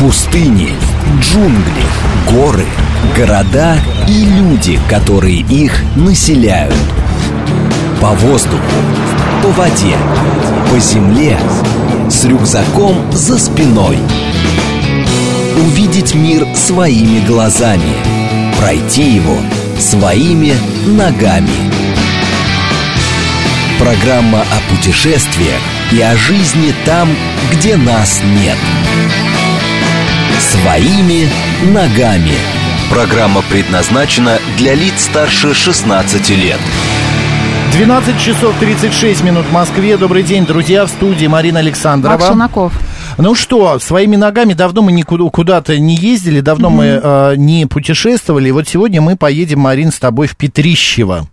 Пустыни, джунгли, горы, города и люди, которые их населяют. По воздуху, по воде, по земле, с рюкзаком за спиной. Увидеть мир своими глазами, пройти его своими ногами. Программа о путешествиях и о жизни там, где нас нет. Своими ногами. Программа предназначена для лиц старше 16 лет. 12 часов 36 минут в Москве. Добрый день, друзья, в студии Марина Александрова. Марк Шунаков. Ну что, своими ногами давно мы никуда куда-то не ездили, давно mm-hmm. мы э, не путешествовали. И вот сегодня мы поедем, Марин, с тобой в Петрищево.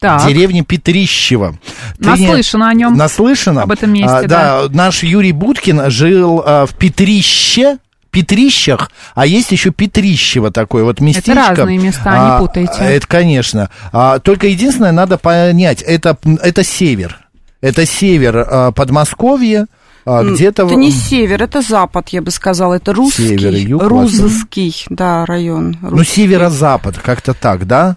Так. Деревня Петрищево. Наслышано не... о нем. Наслышано. Об этом месте, а, да. Да, наш Юрий Будкин жил а, в Петрище, Петрищах, а есть еще Петрищево такое вот местечко. Это разные места, а, не путайте. Это, конечно. А, только единственное, надо понять, это, это север. Это север а, Подмосковья, а, где-то... Это не север, это запад, я бы сказала. Это русский, север, юг, Рузский, да, район. Русский. Ну, северо-запад, как-то так, да?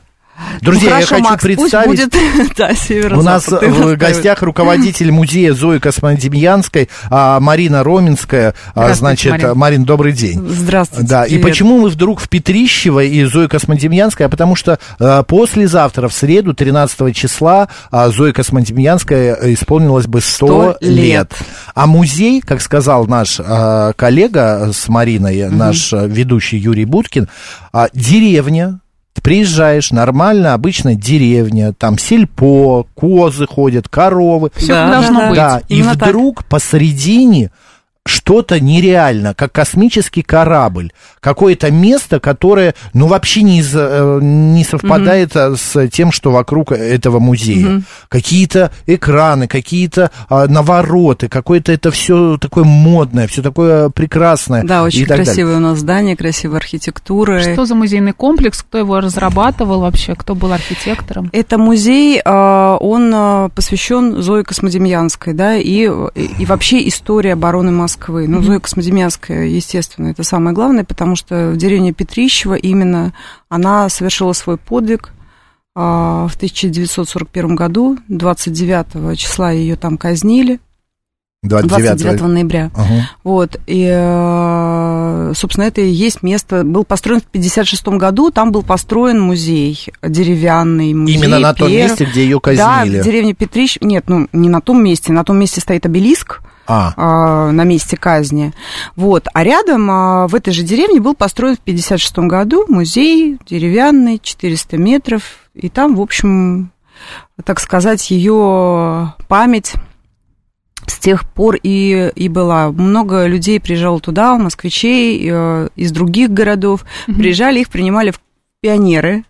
Друзья, ну, хорошо, я хочу Макс, представить... будет, да, У нас в гостях руководитель музея Зои Космодемьянской а, Марина Роменская. А, значит, Марин. Марин, добрый день. Здравствуйте. Да, привет. и почему мы вдруг в Петрищево и Зои Космодемьянская? Потому что а, послезавтра, в среду, 13 числа, а, Зоя Космодемьянская исполнилось бы 100, 100 лет. лет. А музей, как сказал наш а, коллега с Мариной, угу. наш ведущий Юрий Будкин, а, деревня, приезжаешь, нормально, обычно деревня, там сельпо, козы ходят, коровы. Все да, должно да, быть. Да, и вдруг так. посередине что-то нереально, как космический корабль, какое-то место, которое, ну, вообще не, из, э, не совпадает mm с тем, что вокруг этого музея. mm Какие-то экраны, какие-то а, навороты, какое-то это все такое модное, все такое прекрасное. Да, очень красивое у нас здание, красивая архитектура. Что за музейный комплекс, кто его разрабатывал вообще, кто был архитектором? Это музей, а, он а, посвящен Зое Космодемьянской, да, и, и вообще истории обороны Москвы Москвы. Ну, Зоя Космодемьянская, естественно, это самое главное, потому что в деревне Петрищево именно она совершила свой подвиг а, в 1941 году, 29 числа ее там казнили. 29, 29 ноября. Угу. Вот. И, э, собственно, это и есть место. Был построен в 56 году. Там был построен музей деревянный. Музей Именно на том Пер... месте, где ее казнили. Да, в деревне Петрищ. Нет, ну, не на том месте. На том месте стоит обелиск а. А, на месте казни. Вот. А рядом а, в этой же деревне был построен в 56 году музей деревянный, 400 метров. И там, в общем, так сказать, ее память с тех пор и, и была. Много людей приезжало туда, москвичей э, из других городов. Mm-hmm. Приезжали, их принимали в пионеры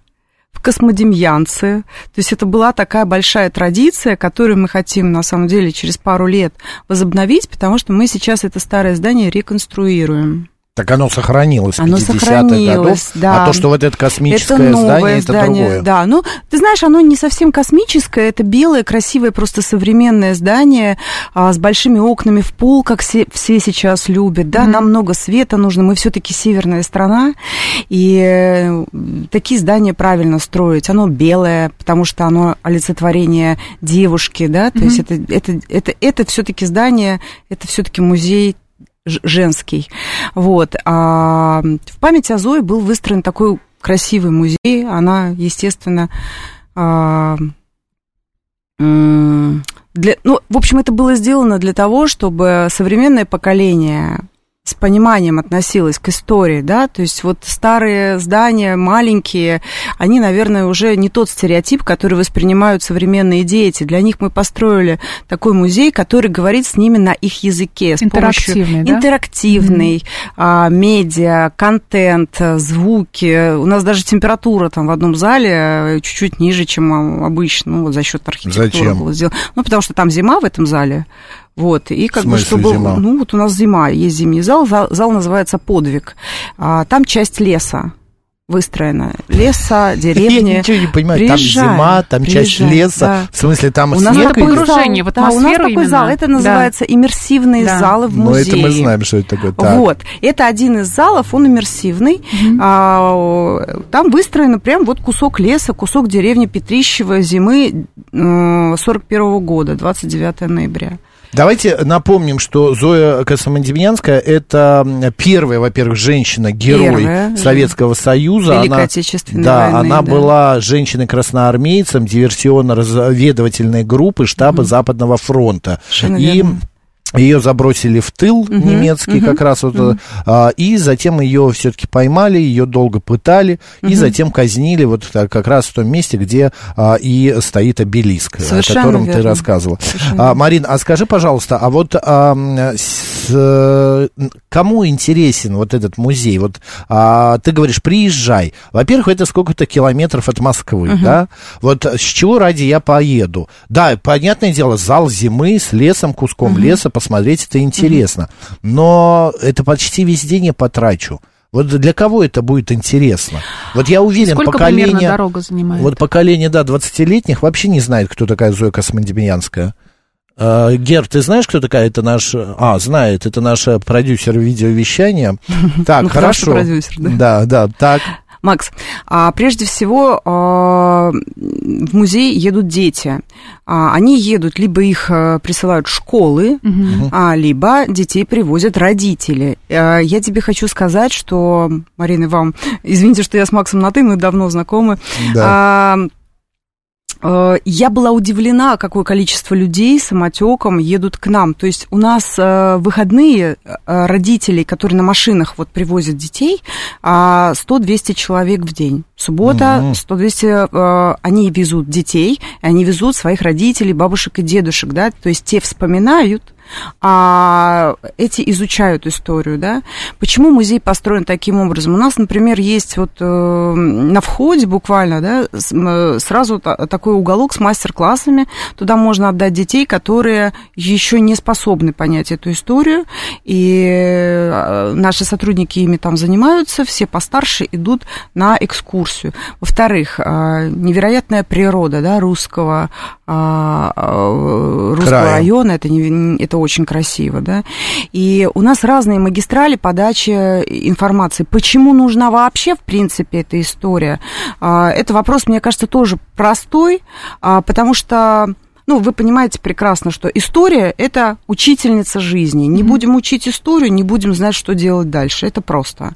космодемьянцы. То есть это была такая большая традиция, которую мы хотим, на самом деле, через пару лет возобновить, потому что мы сейчас это старое здание реконструируем. Так оно сохранилось оно 50-х годов, да. а то, что вот это космическое это здание, это здание, другое. Да, ну, ты знаешь, оно не совсем космическое, это белое, красивое, просто современное здание а, с большими окнами в пол, как все, все сейчас любят, да, mm-hmm. нам много света нужно, мы все таки северная страна, и э, такие здания правильно строить, оно белое, потому что оно олицетворение девушки, да, то mm-hmm. есть это, это, это, это все таки здание, это все таки музей женский. Вот. А в память о Зое был выстроен такой красивый музей. Она, естественно, а, для, ну, в общем, это было сделано для того, чтобы современное поколение с пониманием относилась к истории, да, то есть вот старые здания, маленькие, они, наверное, уже не тот стереотип, который воспринимают современные дети. Для них мы построили такой музей, который говорит с ними на их языке. С интерактивный, да? Интерактивный, mm-hmm. а, медиа, контент, звуки. У нас даже температура там в одном зале чуть-чуть ниже, чем обычно, ну, вот за счет архитектуры Зачем? было сделано. Ну, потому что там зима в этом зале, вот, и как бы, чтобы... Зима? Ну, вот у нас зима, есть зимний зал, зал, зал называется «Подвиг». А, там часть леса. выстроено. Леса, деревни. Я ничего не понимаю. Приезжаем, там зима, там часть леса. Да. В смысле, там у нас снег такое погружение в атмосферу да, у нас такой именно. зал. Это называется да. иммерсивные да. залы в музее. Ну, это мы знаем, что это такое. Так. Вот. Это один из залов, он иммерсивный. Угу. А, там выстроено прям вот кусок леса, кусок деревни Петрищева зимы 41 -го года, 29 ноября. Давайте напомним, что Зоя Космодемьянская это первая, во-первых, женщина-герой Советского Союза. Великой она, Отечественной да, войны, она да. была женщиной-красноармейцем диверсионно-разведывательной группы штаба угу. Западного фронта. Совершенно и верно ее забросили в тыл угу, немецкий угу, как раз вот, угу. а, и затем ее все-таки поймали, ее долго пытали, угу. и затем казнили вот как раз в том месте, где а, и стоит обелиск, Совершенно о котором верно. ты рассказывала. А, Марин, а скажи, пожалуйста, а вот а, с, кому интересен вот этот музей? Вот а, ты говоришь, приезжай. Во-первых, это сколько-то километров от Москвы, угу. да? Вот с чего ради я поеду? Да, понятное дело, зал зимы с лесом, куском угу. леса, посмотреть, это интересно. Но это почти весь день я потрачу. Вот для кого это будет интересно? Вот я уверен, Сколько поколение... дорога занимает? Вот поколение, да, 20-летних вообще не знает, кто такая Зоя Космодемьянская. Uh, Гер, ты знаешь, кто такая? Это наш... А, знает, это наш продюсер видеовещания. Так, хорошо. Да, да, так. Макс, а, прежде всего а, в музей едут дети. А, они едут, либо их а, присылают школы, угу. либо детей привозят родители. А, я тебе хочу сказать, что, Марина, вам, извините, что я с Максом на «ты», мы давно знакомы. Да. Э, я была удивлена, какое количество людей самотеком едут к нам. То есть у нас э, выходные э, родителей, которые на машинах вот привозят детей, 100-200 а, человек в день. Суббота, 100-200, они везут детей, они везут своих родителей, бабушек и дедушек, да, то есть те вспоминают, а эти изучают историю, да. Почему музей построен таким образом? У нас, например, есть вот э, на входе буквально, да, э, сразу такой уголок с мастер-классами. Туда можно отдать детей, которые еще не способны понять эту историю, и э, наши сотрудники ими там занимаются, все постарше идут на экскурсию. Во-вторых, невероятная природа, да, русского, русского Края. района, это, не, это очень красиво, да. И у нас разные магистрали подачи информации. Почему нужна вообще, в принципе, эта история? А, это вопрос, мне кажется, тоже простой, а, потому что ну, вы понимаете прекрасно, что история – это учительница жизни. Не mm-hmm. будем учить историю, не будем знать, что делать дальше. Это просто.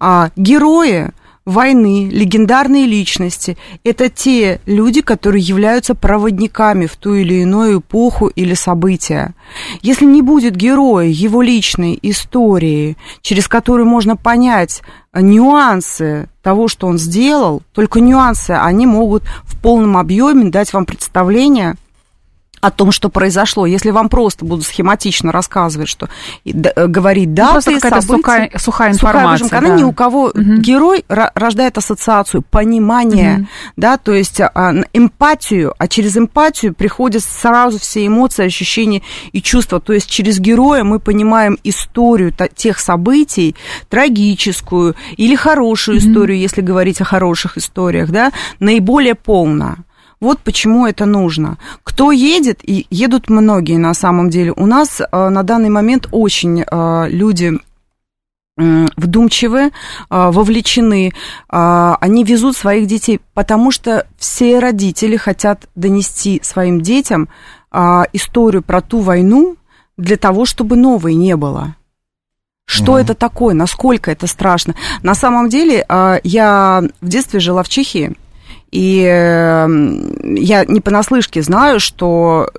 А герои войны, легендарные личности – это те люди, которые являются проводниками в ту или иную эпоху или события. Если не будет героя, его личной истории, через которую можно понять нюансы того, что он сделал, только нюансы, они могут в полном объеме дать вам представление – о том, что произошло. Если вам просто будут схематично рассказывать, что э, говорить да, ну, просто какая-то сухая, сухая информация. Сухая да. Она ни у кого угу. герой рождает ассоциацию, понимание, угу. да, то есть а, эмпатию, а через эмпатию приходят сразу все эмоции, ощущения и чувства. То есть через героя мы понимаем историю тех событий, трагическую или хорошую угу. историю, если говорить о хороших историях, да, наиболее полно. Вот почему это нужно. Кто едет, и едут многие на самом деле. У нас э, на данный момент очень э, люди вдумчивы, э, вовлечены, они везут своих детей, потому что все родители хотят донести своим детям историю про ту войну для того, чтобы новой не было. Что угу. это такое, насколько это страшно? На самом деле, я в детстве жила в Чехии, и эм, я не понаслышке знаю, что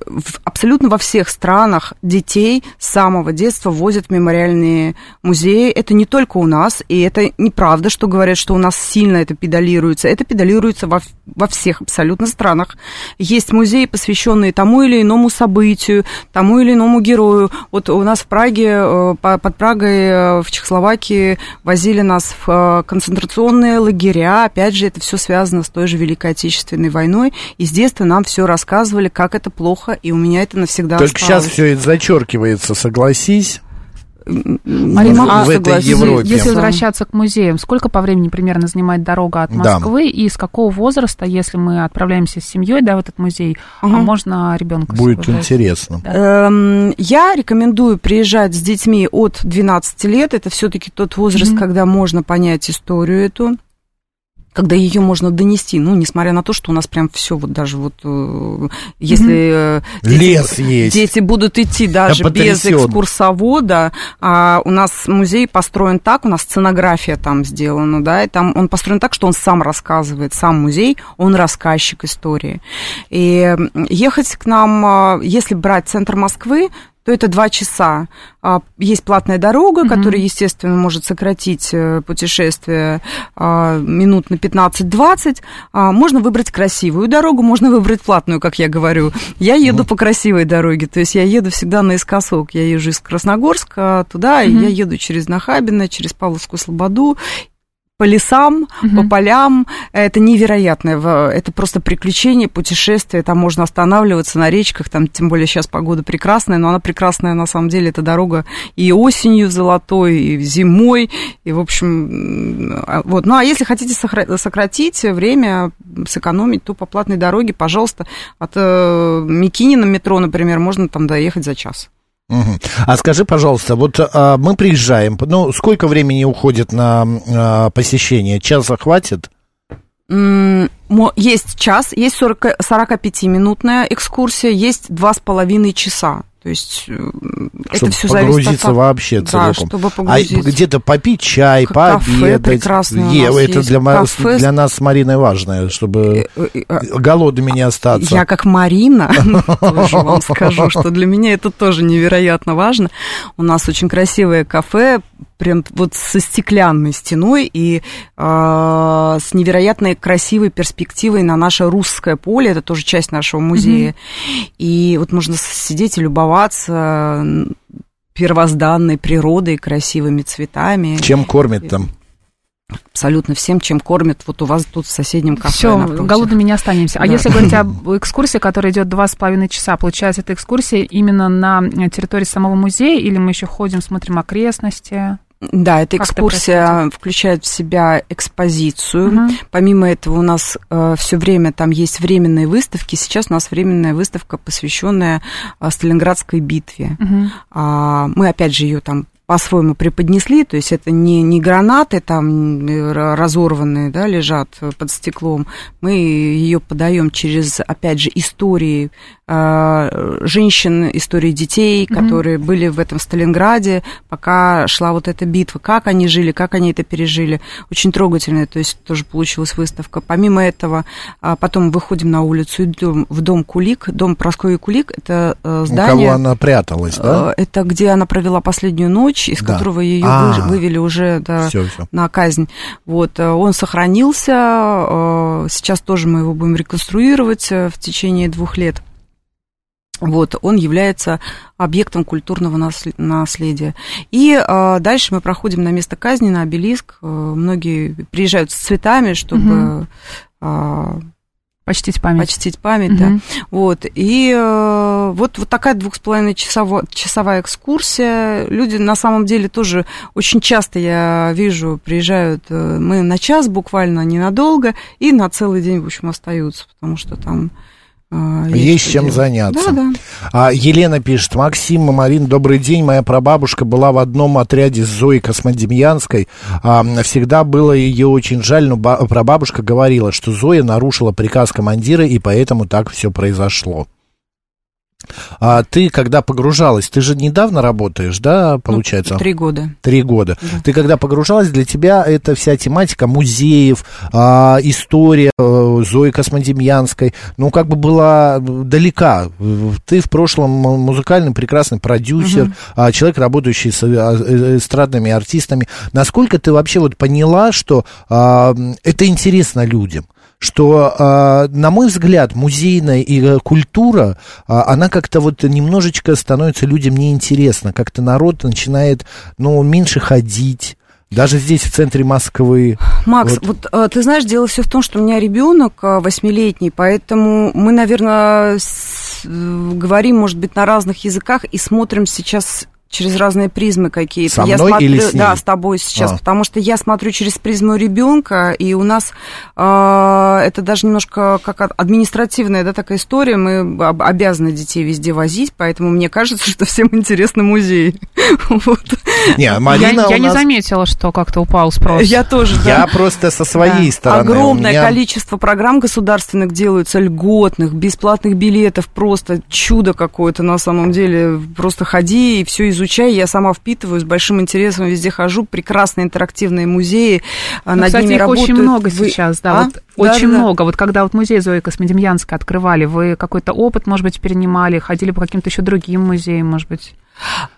абсолютно во всех странах детей с самого детства возят в мемориальные музеи. Это не только у нас, и это неправда, что говорят, что у нас сильно это педалируется. Это педалируется во, во всех абсолютно странах. Есть музеи, посвященные тому или иному событию, тому или иному герою. Вот у нас в Праге, э, под Прагой э, в Чехословакии возили нас в э, концентрационные лагеря. Опять же, это все связано с той же Великой Отечественной войной, и с детства нам все рассказывали, как это плохо, и у меня это навсегда Только осталось. сейчас все это зачеркивается, согласись. Марина, а в этой Европе. Если возвращаться к музеям, сколько по времени примерно занимает дорога от Москвы да. и с какого возраста, если мы отправляемся с семьей, да, в этот музей, угу. а можно ребенка Будет интересно. Да. Эм, я рекомендую приезжать с детьми от 12 лет. Это все-таки тот возраст, угу. когда можно понять историю эту когда ее можно донести, ну, несмотря на то, что у нас прям все вот даже вот, э, если mm-hmm. дети, лес есть, дети будут идти даже без экскурсовода, а у нас музей построен так, у нас сценография там сделана, да, и там он построен так, что он сам рассказывает, сам музей, он рассказчик истории. И ехать к нам, а, если брать центр Москвы, то это два часа. А, есть платная дорога, угу. которая, естественно, может сократить э, путешествие а, минут на 15-20. А, можно выбрать красивую дорогу, можно выбрать платную, как я говорю. Я еду по красивой дороге, то есть я еду всегда наискосок. Я езжу из Красногорска туда, угу. и я еду через Нахабино, через Павловскую Слободу, по лесам, угу. по полям. Это невероятное, это просто приключение, путешествие. Там можно останавливаться на речках, там тем более сейчас погода прекрасная, но она прекрасная на самом деле. Это дорога и осенью золотой, и зимой, и в общем а, вот. Ну а если хотите сократить время, сэкономить, то по платной дороге, пожалуйста, от э, Микинина метро, например, можно там доехать за час. Угу. А скажи, пожалуйста, вот а, мы приезжаем, ну, сколько времени уходит на а, посещение? Часа хватит? Есть час, есть 40, 45-минутная экскурсия, есть два с половиной часа. То есть э, чтобы это все погрузиться от... вообще целиком. Да, чтобы погрузиться. А где-то попить чай, как пообедать. Кафе е, Это для, кафе... для нас с Мариной важно, чтобы э, э, голодными не остаться. Я как Марина тоже вам скажу, что для меня это тоже невероятно важно. У нас очень красивое кафе, прям вот со стеклянной стеной и э, с невероятной красивой перспективой на наше русское поле. Это тоже часть нашего музея. Mm-hmm. И вот можно сидеть и любоваться первозданной природой, красивыми цветами. Чем кормят там? Абсолютно всем, чем кормят вот у вас тут в соседнем кафе. Все, голодными не останемся. А да. если говорить об экскурсии, которая идет два с половиной часа, получается, это экскурсия именно на территории самого музея, или мы еще ходим, смотрим окрестности? Да, эта экскурсия это включает в себя экспозицию. Угу. Помимо этого у нас э, все время там есть временные выставки. Сейчас у нас временная выставка, посвященная э, Сталинградской битве. Угу. А, мы опять же ее там по-своему преподнесли, то есть это не, не гранаты там э, разорванные, да, лежат под стеклом, мы ее подаем через, опять же, истории э, женщин, истории детей, mm-hmm. которые были в этом Сталинграде, пока шла вот эта битва, как они жили, как они это пережили, очень трогательная, то есть тоже получилась выставка. Помимо этого, э, потом выходим на улицу, идем в дом Кулик, дом Прасковьи Кулик, это э, здание... У кого она пряталась, да? Э, это где она провела последнюю ночь, из да. которого ее а, вывели уже да, всё, всё. на казнь. Вот, э, он сохранился, э, сейчас тоже мы его будем реконструировать э, в течение двух лет. Вот, он является объектом культурного наследия. И а, дальше мы проходим на место казни, на обелиск. Многие приезжают с цветами, чтобы угу. а, Почтить память. Почтить память, угу. да. Вот. И э, вот, вот такая двух с половиной часовая, часовая экскурсия. Люди на самом деле тоже очень часто, я вижу, приезжают, э, мы на час буквально, ненадолго, и на целый день, в общем, остаются, потому что там а, есть, есть чем делать. заняться. Да, да. А, Елена пишет, Максим, Марин, добрый день. Моя прабабушка была в одном отряде с Зоей Космодемьянской. А, всегда было ее очень жаль, но прабабушка говорила, что Зоя нарушила приказ командира, и поэтому так все произошло. А ты, когда погружалась, ты же недавно работаешь, да, ну, получается? Ну, три года. Три года. Да. Ты когда погружалась, для тебя эта вся тематика музеев, а, история а, Зои Космодемьянской, ну, как бы была далека. Ты в прошлом музыкальный прекрасный продюсер, угу. а, человек, работающий с а, э, эстрадными артистами. Насколько ты вообще вот поняла, что а, это интересно людям? Что, а, на мой взгляд, музейная и э, культура, а, она как-то вот немножечко становится людям неинтересна, как-то народ начинает, ну, меньше ходить, даже здесь, в центре Москвы. Макс, вот, вот э, ты знаешь, дело все в том, что у меня ребенок э, восьмилетний, поэтому мы, наверное, говорим, может быть, на разных языках и смотрим сейчас через разные призмы какие-то. Со я мной смотрю, или с ней? Да, с тобой сейчас, а. потому что я смотрю через призму ребенка, и у нас э, это даже немножко как административная да, такая история, мы обязаны детей везде возить, поэтому мне кажется, что всем интересно музей. вот. Не, Марина я, я не заметила, что как-то упал спрос. Я тоже, Я просто со своей да. стороны. Огромное меня... количество программ государственных делаются, льготных, бесплатных билетов, просто чудо какое-то на самом деле. Просто ходи и все из изучаю, я сама впитываю, с большим интересом везде хожу, прекрасные интерактивные музеи, а ну, над кстати, ними их работают. очень много вы... сейчас, да, а? вот да, очень да, много. Вот когда вот музей Зои Космодемьянской открывали, вы какой-то опыт, может быть, перенимали, ходили по каким-то еще другим музеям, может быть?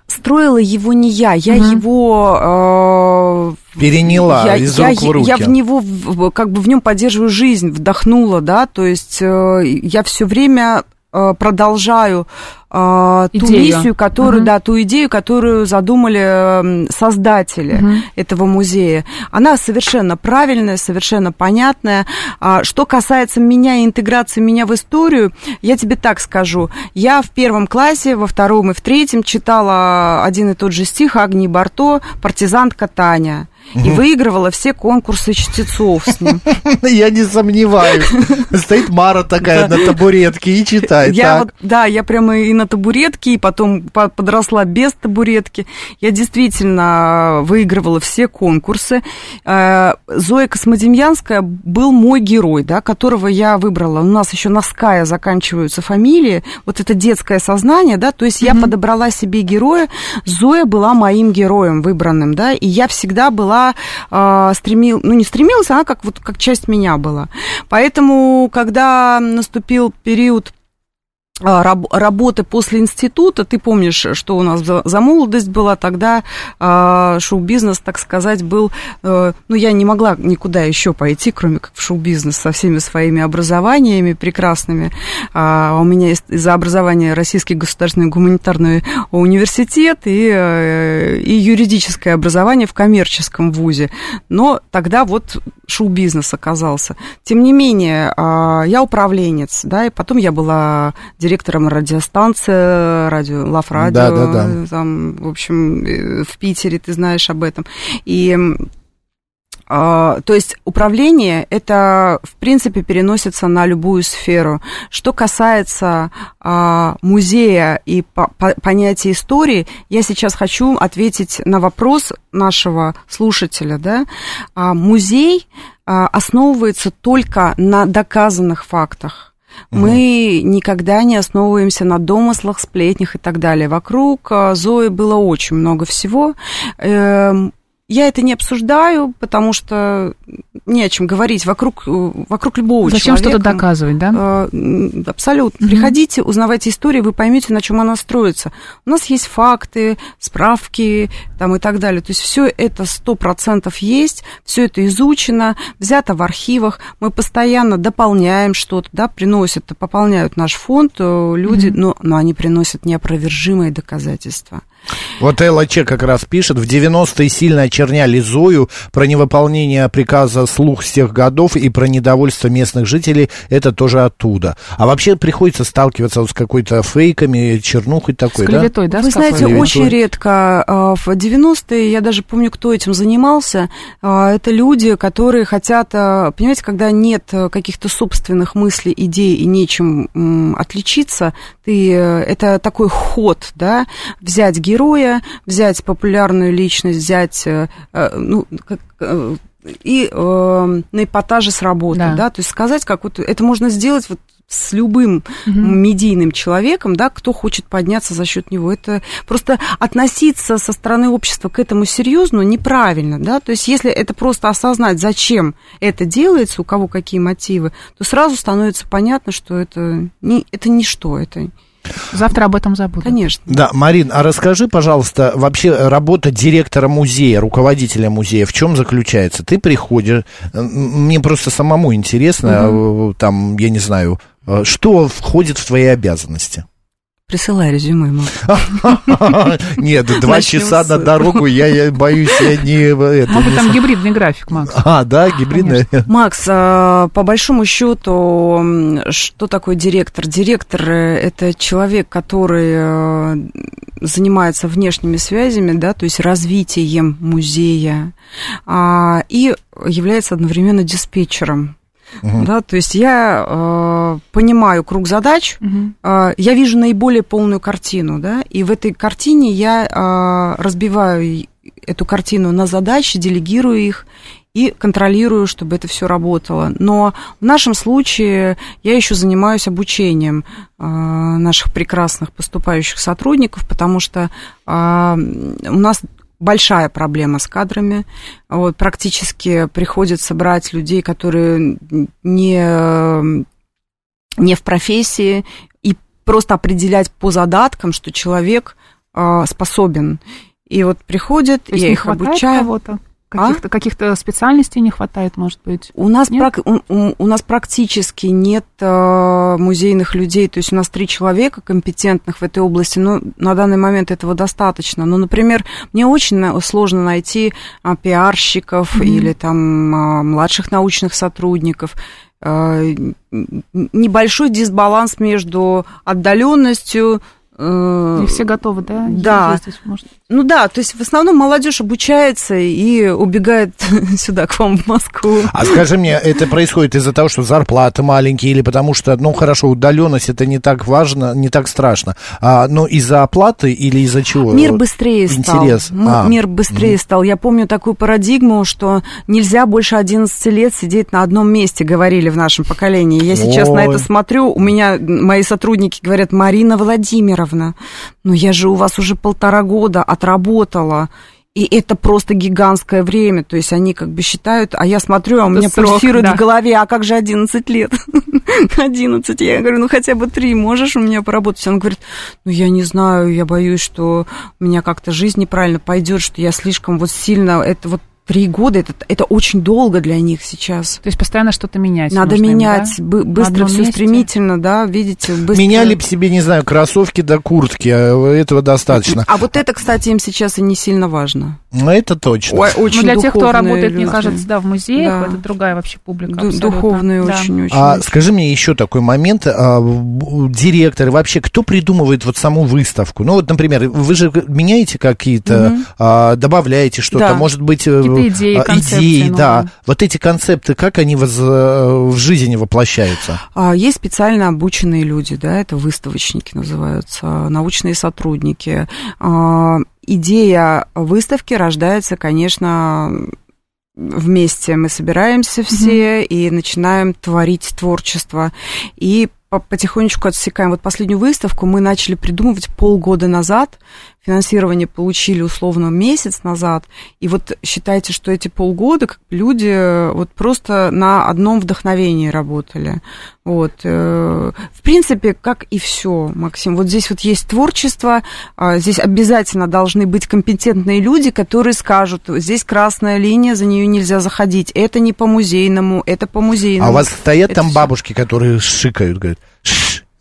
Строила его не я, я угу. его э, переняла я, из рук я, в руки. Я в него как бы в нем поддерживаю жизнь, вдохнула, да, то есть э, я все время продолжаю э, ту миссию, которую, угу. да, ту идею, которую задумали создатели угу. этого музея. Она совершенно правильная, совершенно понятная. А, что касается меня и интеграции меня в историю, я тебе так скажу. Я в первом классе, во втором и в третьем читала один и тот же стих Агни Барто «Партизантка Таня» и выигрывала все конкурсы чтецов с ним. Я не сомневаюсь. Стоит Мара такая на табуретке и читает. Да, я прямо и на табуретке, и потом подросла без табуретки. Я действительно выигрывала все конкурсы. Э, Зоя Космодемьянская был мой герой, да, которого я выбрала. У нас еще на Ская заканчиваются фамилии. Вот это детское сознание, да, то есть я подобрала себе героя. Зоя была моим героем выбранным, да, и я всегда была была, э, стремил, ну не стремилась, она как вот как часть меня была. Поэтому, когда наступил период работы после института, ты помнишь, что у нас за, молодость была, тогда э, шоу-бизнес, так сказать, был, э, ну, я не могла никуда еще пойти, кроме как в шоу-бизнес, со всеми своими образованиями прекрасными. А у меня из-за образования Российский государственный гуманитарный университет и, э, и юридическое образование в коммерческом вузе. Но тогда вот шоу-бизнес оказался. Тем не менее, э, я управленец, да, и потом я была директором директором радиостанции, радио, Лав Радио, да, да, да. там, в общем, э, в Питере, ты знаешь об этом. И а, то есть управление это, в принципе, переносится на любую сферу. Что касается а, музея и понятия истории, я сейчас хочу ответить на вопрос нашего слушателя. Да? А, музей основывается только на доказанных фактах. Мы никогда не основываемся на домыслах, сплетнях и так далее. Вокруг а, Зои было очень много всего. Я это не обсуждаю, потому что не о чем говорить. Вокруг, э, вокруг любого Зачем человека... Зачем что-то доказывать, да? Э, абсолютно. Угу. Приходите, узнавайте историю, вы поймете, на чем она строится. У нас есть факты, справки там, и так далее. То есть все это сто процентов есть, все это изучено, взято в архивах. Мы постоянно дополняем что-то, да, приносят, пополняют наш фонд э, люди, угу. но, но они приносят неопровержимые доказательства. Вот Элла Че как раз пишет, в 90-е сильно очерняли Зою про невыполнение приказа слух с тех годов и про недовольство местных жителей, это тоже оттуда. А вообще приходится сталкиваться вот с какой-то фейками, чернухой такой, с клеветой, да? да? Вы знаете, клеветой? очень редко. А, в 90-е, я даже помню, кто этим занимался, а, это люди, которые хотят, а, понимаете, когда нет каких-то собственных мыслей, идей и нечем отличиться, ты, э, это такой ход, да, взять героя, взять популярную личность, взять, э, э, ну, как, э, и э, на эпатаже сработать, да. да, то есть сказать какую-то, это можно сделать вот с любым угу. медийным человеком, да, кто хочет подняться за счет него. Это просто относиться со стороны общества к этому серьезно неправильно, да, то есть если это просто осознать, зачем это делается, у кого какие мотивы, то сразу становится понятно, что это не, это ничто, это Завтра об этом забуду. Конечно. Да, Марин, а расскажи, пожалуйста, вообще работа директора музея, руководителя музея, в чем заключается? Ты приходишь, мне просто самому интересно, угу. там, я не знаю, э, что входит в твои обязанности? Присылай резюме, Макс. Нет, два часа на дорогу, я боюсь, я не... Может, там гибридный график, Макс. А, да, гибридный. Макс, а, по большому счету, что такое директор? Директор – это человек, который э, занимается внешними связями, да, то есть развитием музея, а, и является одновременно диспетчером. Угу. Да, то есть я э, понимаю круг задач, угу. э, я вижу наиболее полную картину, да, и в этой картине я э, разбиваю эту картину на задачи, делегирую их и контролирую, чтобы это все работало. Но в нашем случае я еще занимаюсь обучением э, наших прекрасных поступающих сотрудников, потому что э, у нас большая проблема с кадрами. Вот, практически приходится брать людей, которые не, не в профессии, и просто определять по задаткам, что человек э, способен. И вот приходят, я их обучаю. Кого-то? Каких-то, а? каких-то специальностей не хватает, может быть? У нас, прак, у, у нас практически нет э, музейных людей, то есть у нас три человека компетентных в этой области, но на данный момент этого достаточно. Но, например, мне очень сложно найти э, пиарщиков mm-hmm. или там э, младших научных сотрудников э, небольшой дисбаланс между отдаленностью, не все готовы, да? Да. Здесь, может... Ну да, то есть в основном молодежь обучается и убегает сюда, к вам, в Москву. А скажи мне, это происходит из-за того, что зарплаты маленькие, или потому что, ну хорошо, удаленность это не так важно, не так страшно, а, но из-за оплаты или из-за чего? Мир быстрее Интерес. стал. А. Мир быстрее mm. стал. Я помню такую парадигму, что нельзя больше 11 лет сидеть на одном месте, говорили в нашем поколении. Я сейчас Ой. на это смотрю, у меня мои сотрудники говорят, Марина Владимировна, ну я же у вас уже полтора года, а отработала. И это просто гигантское время. То есть они как бы считают, а я смотрю, а у меня срок, пульсирует да. в голове, а как же 11 лет? 11. Я говорю, ну хотя бы 3 можешь у меня поработать? Он говорит, ну я не знаю, я боюсь, что у меня как-то жизнь неправильно пойдет, что я слишком вот сильно это вот Три года это, это очень долго для них сейчас. То есть постоянно что-то менять. Надо менять, им, да? быстро все месте. стремительно, да, видите. Быстро... Меняли бы себе, не знаю, кроссовки до куртки, а этого достаточно. А вот это, кстати, им сейчас и не сильно важно. Ну, это точно. Ой, очень Но для тех, кто работает, люди. мне кажется, да, в музеях, да. это другая вообще публика. Д- духовные очень-очень. Да. А скажи мне еще такой момент. А, директор, вообще, кто придумывает вот саму выставку? Ну, вот, например, вы же меняете какие-то, угу. а, добавляете что-то, да. может быть... Э, какие-то идеи, а, концепции. Идеи, новые. да. Вот эти концепты, как они воз, э, в жизни воплощаются? А, есть специально обученные люди, да, это выставочники называются, научные сотрудники. А, идея выставки рождается, конечно, вместе мы собираемся все mm-hmm. и начинаем творить творчество. И потихонечку отсекаем. Вот последнюю выставку мы начали придумывать полгода назад. Финансирование получили условно месяц назад. И вот считайте, что эти полгода люди вот просто на одном вдохновении работали. Вот. Э, в принципе, как и все, Максим. Вот здесь вот есть творчество, а здесь обязательно должны быть компетентные люди, которые скажут, здесь красная линия, за нее нельзя заходить. Это не по музейному, это по музейному. А у вас стоят это там все. бабушки, которые шикают, говорят,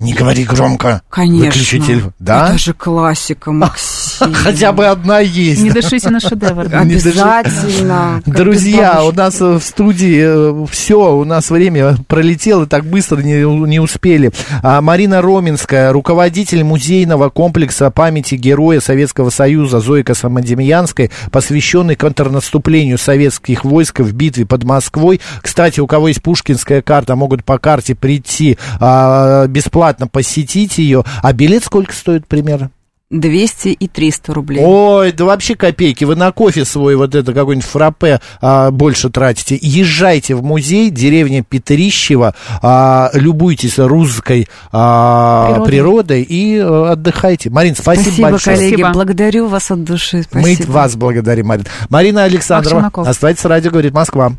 не говори громко. Конечно. Выключи телефон. Да? Это же классика, Максим. Хотя бы одна есть. Не дышите на шедевр. Обязательно. Друзья, у нас в студии э, все, у нас время пролетело так быстро, не, не успели. А Марина Роминская, руководитель музейного комплекса памяти героя Советского Союза Зои Самодемьянской, посвященный контрнаступлению советских войск в битве под Москвой. Кстати, у кого есть пушкинская карта, могут по карте прийти а, бесплатно бесплатно посетить ее. А билет сколько стоит примерно? 200 и 300 рублей. Ой, да вообще копейки. Вы на кофе свой вот это какой-нибудь фраппе а, больше тратите. Езжайте в музей, деревня Петрищева, а, любуйтесь русской а, природой. природой и а, отдыхайте. Марин, спасибо, спасибо большое. коллеги, спасибо. благодарю вас от души. Спасибо. Мы вас благодарим, Марин. Марина Александрова, оставайтесь радио, говорит Москва.